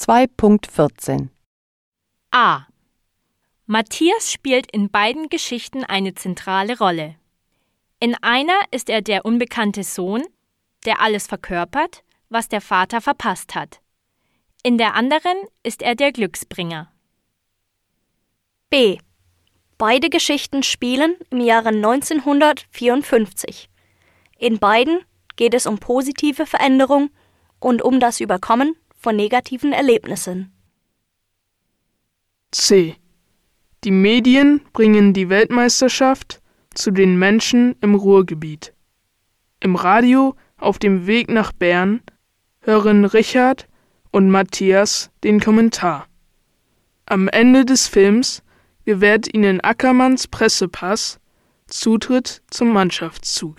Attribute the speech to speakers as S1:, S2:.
S1: 2.14
S2: A. Matthias spielt in beiden Geschichten eine zentrale Rolle. In einer ist er der unbekannte Sohn, der alles verkörpert, was der Vater verpasst hat. In der anderen ist er der Glücksbringer.
S3: B. Beide Geschichten spielen im Jahre 1954. In beiden geht es um positive Veränderung und um das Überkommen von negativen Erlebnissen.
S4: C. Die Medien bringen die Weltmeisterschaft zu den Menschen im Ruhrgebiet. Im Radio auf dem Weg nach Bern hören Richard und Matthias den Kommentar. Am Ende des Films gewährt ihnen Ackermanns Pressepass Zutritt zum Mannschaftszug.